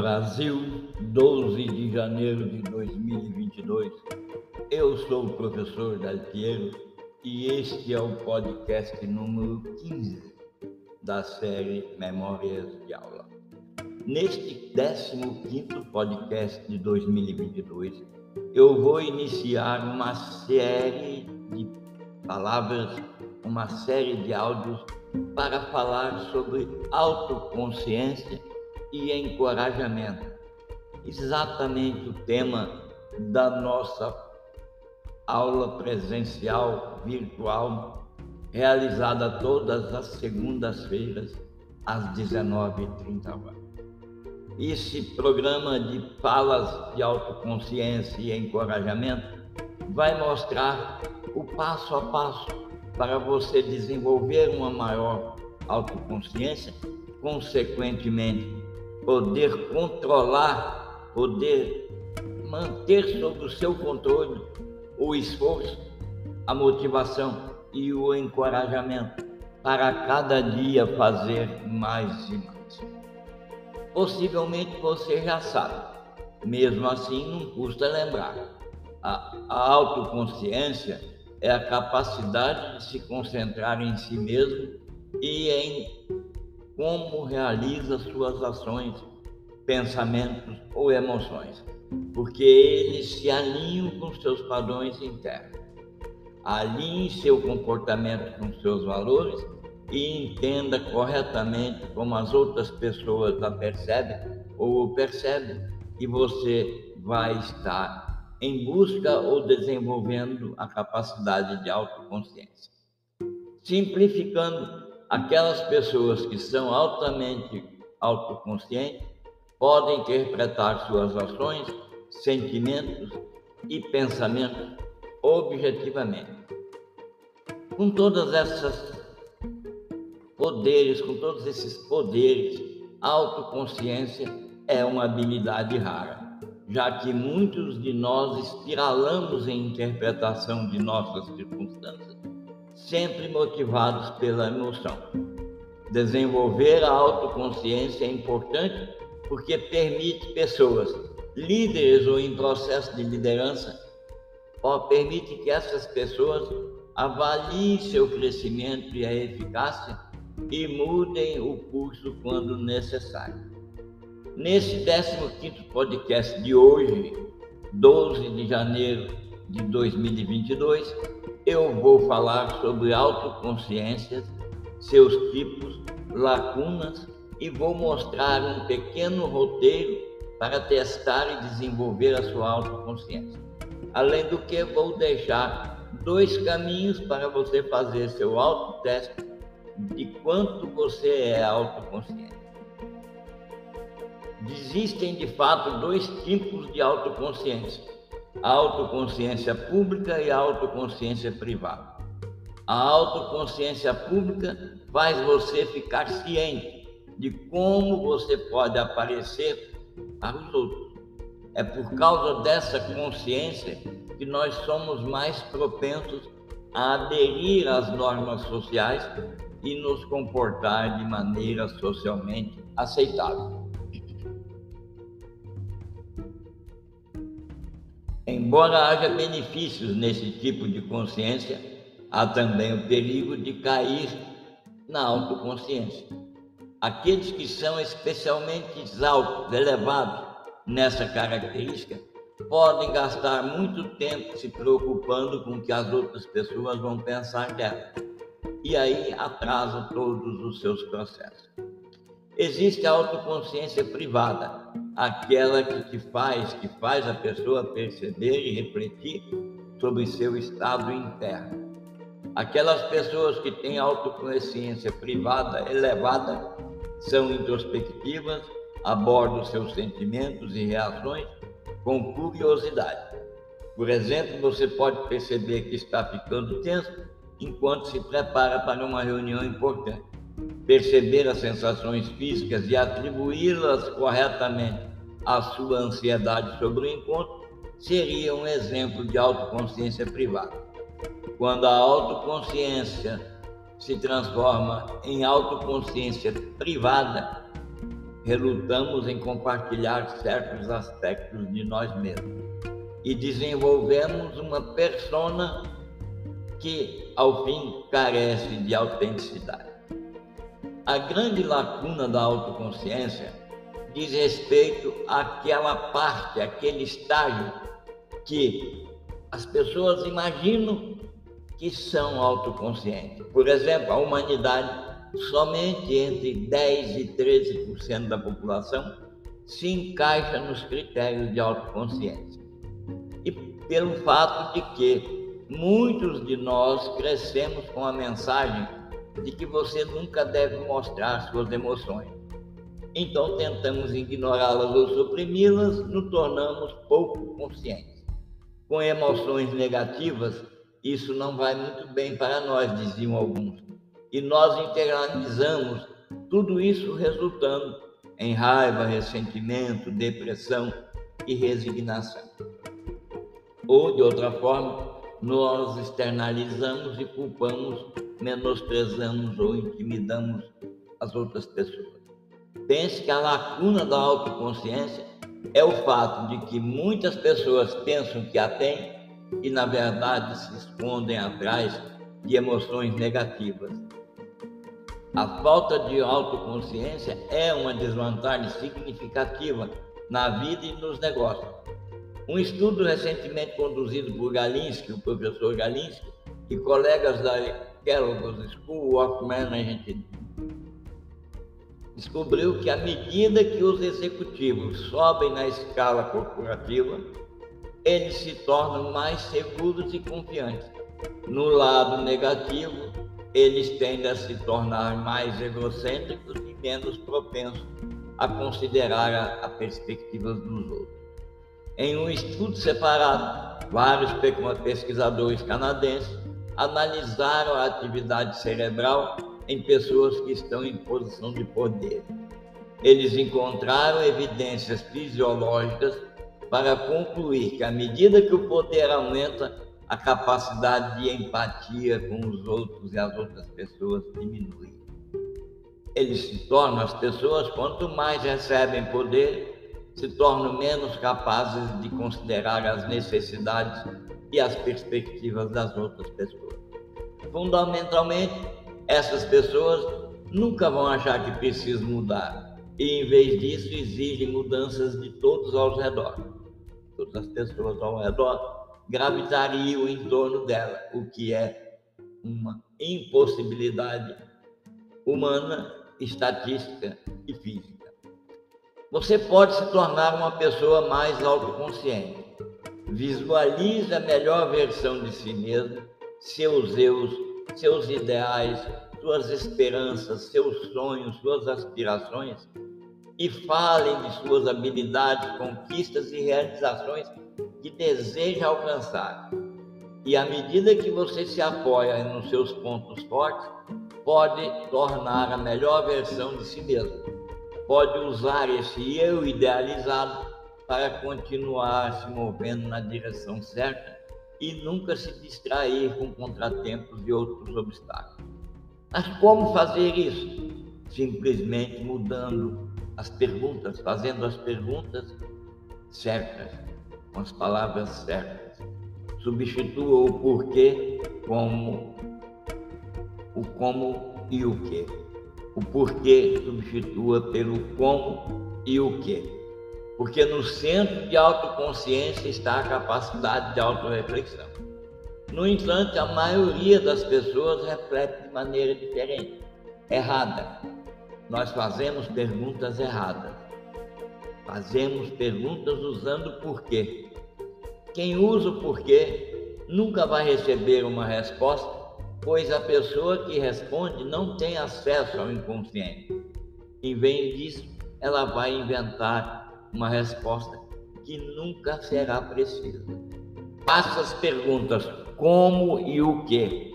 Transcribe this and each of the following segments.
Brasil, 12 de janeiro de 2022. Eu sou o professor Dalpiero e este é o podcast número 15 da série Memórias de Aula. Neste 15 podcast de 2022, eu vou iniciar uma série de palavras, uma série de áudios para falar sobre autoconsciência e encorajamento. Exatamente o tema da nossa aula presencial virtual, realizada todas as segundas-feiras, às 19h30 Esse programa de falas de autoconsciência e encorajamento vai mostrar o passo a passo para você desenvolver uma maior autoconsciência, consequentemente poder controlar, poder manter sob o seu controle o esforço, a motivação e o encorajamento para cada dia fazer mais e mais. Possivelmente você já sabe, mesmo assim não custa lembrar. A, a autoconsciência é a capacidade de se concentrar em si mesmo e em como realiza suas ações, pensamentos ou emoções, porque eles se alinham com seus padrões internos. Alinhe seu comportamento com seus valores e entenda corretamente como as outras pessoas a percebem ou percebem, e você vai estar em busca ou desenvolvendo a capacidade de autoconsciência. Simplificando, aquelas pessoas que são altamente autoconscientes podem interpretar suas ações, sentimentos e pensamentos objetivamente. Com todas essas poderes, com todos esses poderes, a autoconsciência é uma habilidade rara, já que muitos de nós espiralamos em interpretação de nossas circunstâncias sempre motivados pela emoção. Desenvolver a autoconsciência é importante porque permite pessoas, líderes ou em processo de liderança, permite que essas pessoas avaliem seu crescimento e a eficácia e mudem o curso quando necessário. Nesse 15 podcast de hoje, 12 de janeiro de 2022, eu vou falar sobre autoconsciência, seus tipos, lacunas e vou mostrar um pequeno roteiro para testar e desenvolver a sua autoconsciência. Além do que, vou deixar dois caminhos para você fazer seu autoteste de quanto você é autoconsciente. Existem de fato dois tipos de autoconsciência autoconsciência pública e autoconsciência privada. A autoconsciência pública faz você ficar ciente de como você pode aparecer para os outros. É por causa dessa consciência que nós somos mais propensos a aderir às normas sociais e nos comportar de maneira socialmente aceitável. Embora haja benefícios nesse tipo de consciência, há também o perigo de cair na autoconsciência. Aqueles que são especialmente altos, elevados nessa característica, podem gastar muito tempo se preocupando com o que as outras pessoas vão pensar dela. E aí atrasa todos os seus processos. Existe a autoconsciência privada, aquela que te faz, que faz a pessoa perceber e refletir sobre seu estado interno. Aquelas pessoas que têm autoconsciência privada elevada são introspectivas, abordam seus sentimentos e reações com curiosidade. Por exemplo, você pode perceber que está ficando tenso enquanto se prepara para uma reunião importante. Perceber as sensações físicas e atribuí-las corretamente a sua ansiedade sobre o encontro seria um exemplo de autoconsciência privada. Quando a autoconsciência se transforma em autoconsciência privada, relutamos em compartilhar certos aspectos de nós mesmos e desenvolvemos uma persona que, ao fim, carece de autenticidade. A grande lacuna da autoconsciência diz respeito àquela parte, aquele estágio que as pessoas imaginam que são autoconscientes. Por exemplo, a humanidade, somente entre 10 e 13% da população se encaixa nos critérios de autoconsciência. E pelo fato de que muitos de nós crescemos com a mensagem de que você nunca deve mostrar suas emoções. Então tentamos ignorá-las ou suprimi-las, nos tornamos pouco conscientes. Com emoções negativas, isso não vai muito bem para nós, diziam alguns. E nós internalizamos tudo isso resultando em raiva, ressentimento, depressão e resignação. Ou, de outra forma, nós externalizamos e culpamos, menosprezamos ou intimidamos as outras pessoas. Pense que a lacuna da autoconsciência é o fato de que muitas pessoas pensam que a têm e, na verdade, se escondem atrás de emoções negativas. A falta de autoconsciência é uma desvantagem significativa na vida e nos negócios. Um estudo recentemente conduzido por Galinsky, o professor Galinsky, e colegas da Kellogg's School of Management descobriu que à medida que os executivos sobem na escala corporativa, eles se tornam mais seguros e confiantes. No lado negativo, eles tendem a se tornar mais egocêntricos e menos propensos a considerar a, a perspectiva dos outros. Em um estudo separado, vários pesquisadores canadenses analisaram a atividade cerebral em pessoas que estão em posição de poder. Eles encontraram evidências fisiológicas para concluir que, à medida que o poder aumenta, a capacidade de empatia com os outros e as outras pessoas diminui. Eles se tornam, as pessoas, quanto mais recebem poder, se tornam menos capazes de considerar as necessidades e as perspectivas das outras pessoas. Fundamentalmente, essas pessoas nunca vão achar que precisam mudar e, em vez disso, exigem mudanças de todos ao redor. Todas as pessoas ao redor gravitariam em torno dela, o que é uma impossibilidade humana, estatística e física. Você pode se tornar uma pessoa mais autoconsciente. Visualize a melhor versão de si mesmo, seus erros seus ideais, suas esperanças, seus sonhos, suas aspirações e falem de suas habilidades, conquistas e realizações que deseja alcançar. E à medida que você se apoia nos seus pontos fortes, pode tornar a melhor versão de si mesmo. Pode usar esse eu idealizado para continuar se movendo na direção certa e nunca se distrair com contratempos e outros obstáculos. Mas como fazer isso? Simplesmente mudando as perguntas, fazendo as perguntas certas, com as palavras certas. Substitua o porquê como o como e o que. O porquê substitua pelo como e o que porque no centro de autoconsciência está a capacidade de autorreflexão. No entanto, a maioria das pessoas reflete de maneira diferente, errada. Nós fazemos perguntas erradas. Fazemos perguntas usando porquê. Quem usa o porquê nunca vai receber uma resposta, pois a pessoa que responde não tem acesso ao inconsciente. Em vez disso, ela vai inventar uma resposta que nunca será precisa. Faça as perguntas como e o que.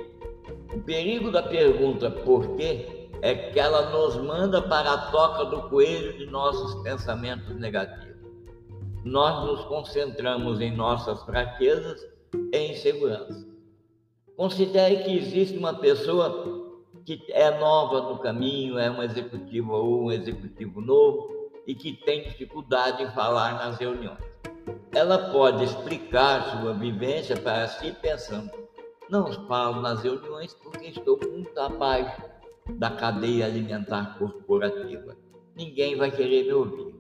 O perigo da pergunta por quê é que ela nos manda para a toca do coelho de nossos pensamentos negativos. Nós nos concentramos em nossas fraquezas e inseguranças. Considere que existe uma pessoa que é nova no caminho, é um executivo ou um executivo novo e que tem dificuldade em falar nas reuniões. Ela pode explicar sua vivência para si pensando: não falo nas reuniões porque estou muito abaixo da cadeia alimentar corporativa. Ninguém vai querer me ouvir.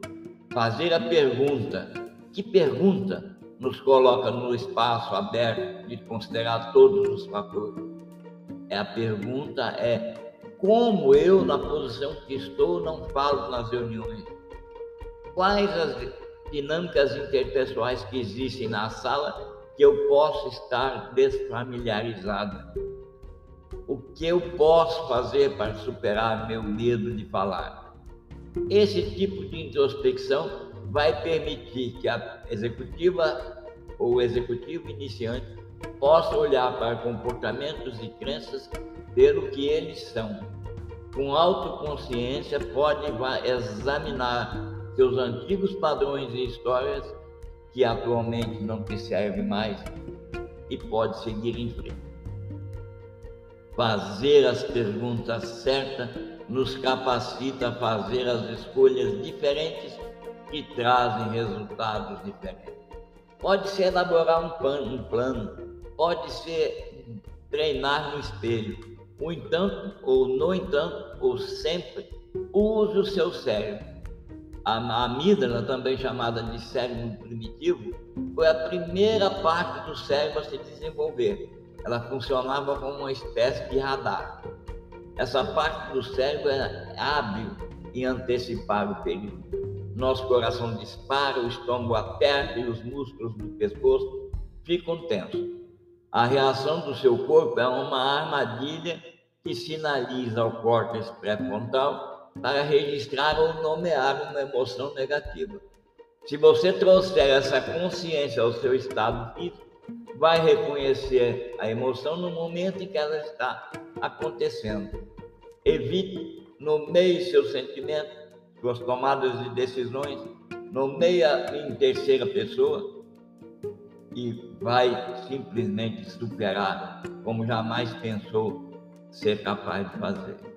Fazer a pergunta: que pergunta nos coloca no espaço aberto de considerar todos os fatores? É a pergunta é como eu, na posição que estou, não falo nas reuniões? Quais as dinâmicas interpessoais que existem na sala que eu posso estar desfamiliarizada? O que eu posso fazer para superar meu medo de falar? Esse tipo de introspecção vai permitir que a executiva ou o executivo iniciante possa olhar para comportamentos e crenças pelo que eles são. Com autoconsciência, pode examinar seus antigos padrões e histórias que atualmente não te servem mais e pode seguir em frente. Fazer as perguntas certas nos capacita a fazer as escolhas diferentes que trazem resultados diferentes. Pode ser elaborar um plano, um plano pode ser treinar no espelho. No entanto, ou no entanto, ou sempre, use o seu cérebro. A amígdala, também chamada de cérebro primitivo, foi a primeira parte do cérebro a se desenvolver. Ela funcionava como uma espécie de radar. Essa parte do cérebro é hábil em antecipar o perigo. Nosso coração dispara, o estômago aperta e os músculos do pescoço ficam tensos. A reação do seu corpo é uma armadilha que sinaliza ao córtex pré-frontal para registrar ou nomear uma emoção negativa. Se você trouxer essa consciência ao seu estado físico, vai reconhecer a emoção no momento em que ela está acontecendo. Evite, nomeie seus sentimentos, suas tomadas de decisões, nomeia em terceira pessoa, e vai simplesmente superar como jamais pensou ser capaz de fazer.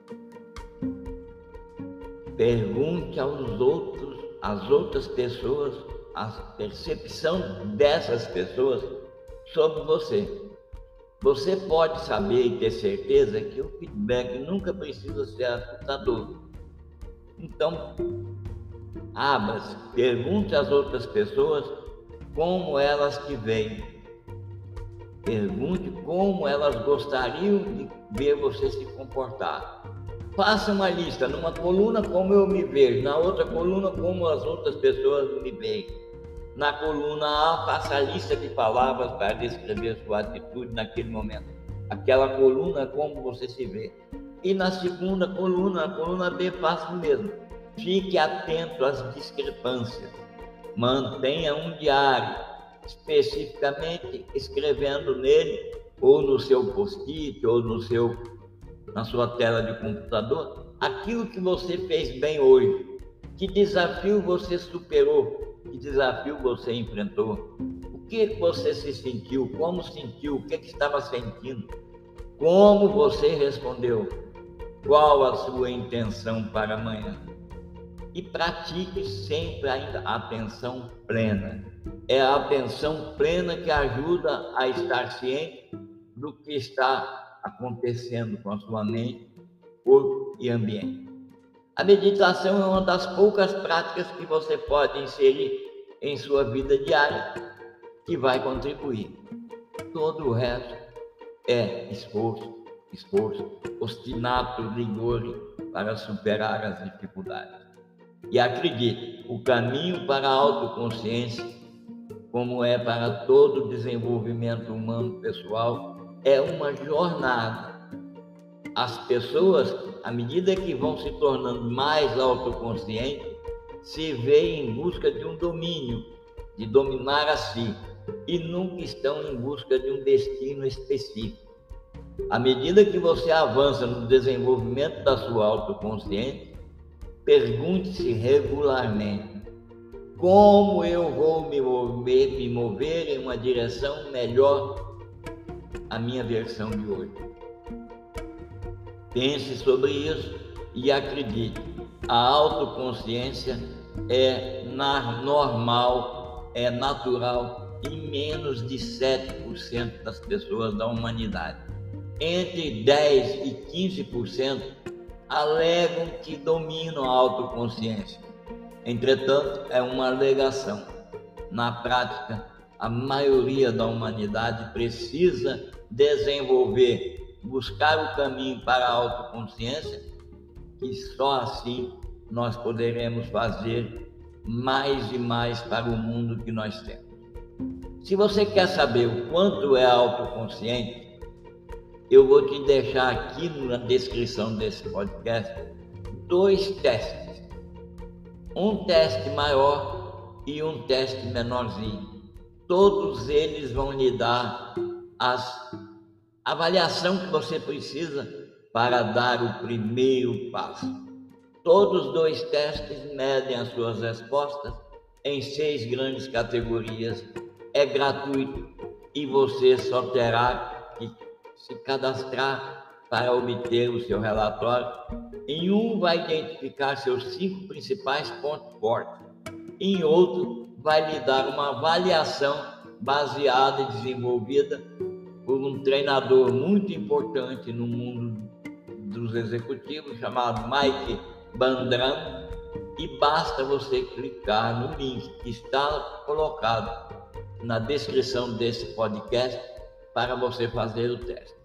Pergunte aos outros, às outras pessoas, a percepção dessas pessoas sobre você. Você pode saber e ter certeza que o feedback nunca precisa ser assustador. Então, abra-se, pergunte às outras pessoas como elas te veem. Pergunte como elas gostariam de ver você se comportar. Faça uma lista, numa coluna como eu me vejo, na outra coluna como as outras pessoas me veem. Na coluna A, faça a lista de palavras para descrever sua atitude naquele momento. Aquela coluna como você se vê. E na segunda coluna, na coluna B, faça o mesmo. Fique atento às discrepâncias mantenha um diário, especificamente escrevendo nele, ou no seu post-it, ou no seu, na sua tela de computador, aquilo que você fez bem hoje. Que desafio você superou? Que desafio você enfrentou? O que você se sentiu? Como sentiu? O que, que estava sentindo? Como você respondeu? Qual a sua intenção para amanhã? e pratique sempre a atenção plena. É a atenção plena que ajuda a estar ciente do que está acontecendo com a sua mente, corpo e ambiente. A meditação é uma das poucas práticas que você pode inserir em sua vida diária que vai contribuir. Todo o resto é esforço, esforço, obstinato rigor para superar as dificuldades. E acredite, o caminho para a autoconsciência, como é para todo desenvolvimento humano pessoal, é uma jornada. As pessoas, à medida que vão se tornando mais autoconscientes, se veem em busca de um domínio, de dominar a si, e nunca estão em busca de um destino específico. À medida que você avança no desenvolvimento da sua autoconsciência, Pergunte-se regularmente: como eu vou me mover, me mover em uma direção melhor à minha versão de hoje? Pense sobre isso e acredite, a autoconsciência é normal, é natural em menos de 7% das pessoas da humanidade. Entre 10 e 15% alegam que dominam a autoconsciência. Entretanto, é uma alegação. Na prática, a maioria da humanidade precisa desenvolver, buscar o caminho para a autoconsciência, e só assim nós poderemos fazer mais e mais para o mundo que nós temos. Se você quer saber o quanto é autoconsciente, eu vou te deixar aqui na descrição desse podcast dois testes. Um teste maior e um teste menorzinho. Todos eles vão lhe dar as avaliação que você precisa para dar o primeiro passo. Todos os dois testes medem as suas respostas em seis grandes categorias. É gratuito e você só terá que se cadastrar para obter o seu relatório. Em um, vai identificar seus cinco principais pontos fortes. Em outro, vai lhe dar uma avaliação baseada e desenvolvida por um treinador muito importante no mundo dos executivos chamado Mike Bandram e basta você clicar no link que está colocado na descrição desse podcast para você fazer o teste.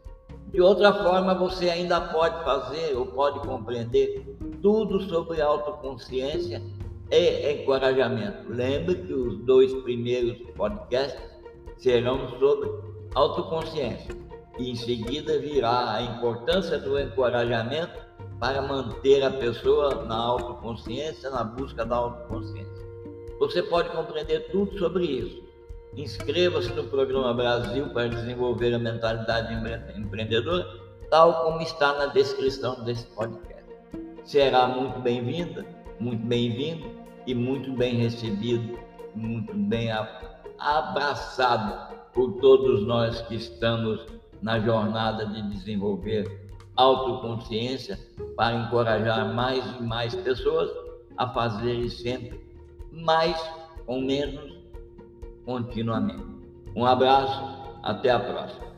De outra forma, você ainda pode fazer ou pode compreender tudo sobre autoconsciência e encorajamento. Lembre que os dois primeiros podcasts serão sobre autoconsciência e em seguida virá a importância do encorajamento para manter a pessoa na autoconsciência, na busca da autoconsciência. Você pode compreender tudo sobre isso. Inscreva-se no programa Brasil para desenvolver a mentalidade empreendedora, tal como está na descrição desse podcast. Será muito bem-vinda, muito bem-vindo e muito bem recebido, muito bem abraçado por todos nós que estamos na jornada de desenvolver autoconsciência para encorajar mais e mais pessoas a fazerem sempre mais ou menos continuamente. Um abraço, até a próxima.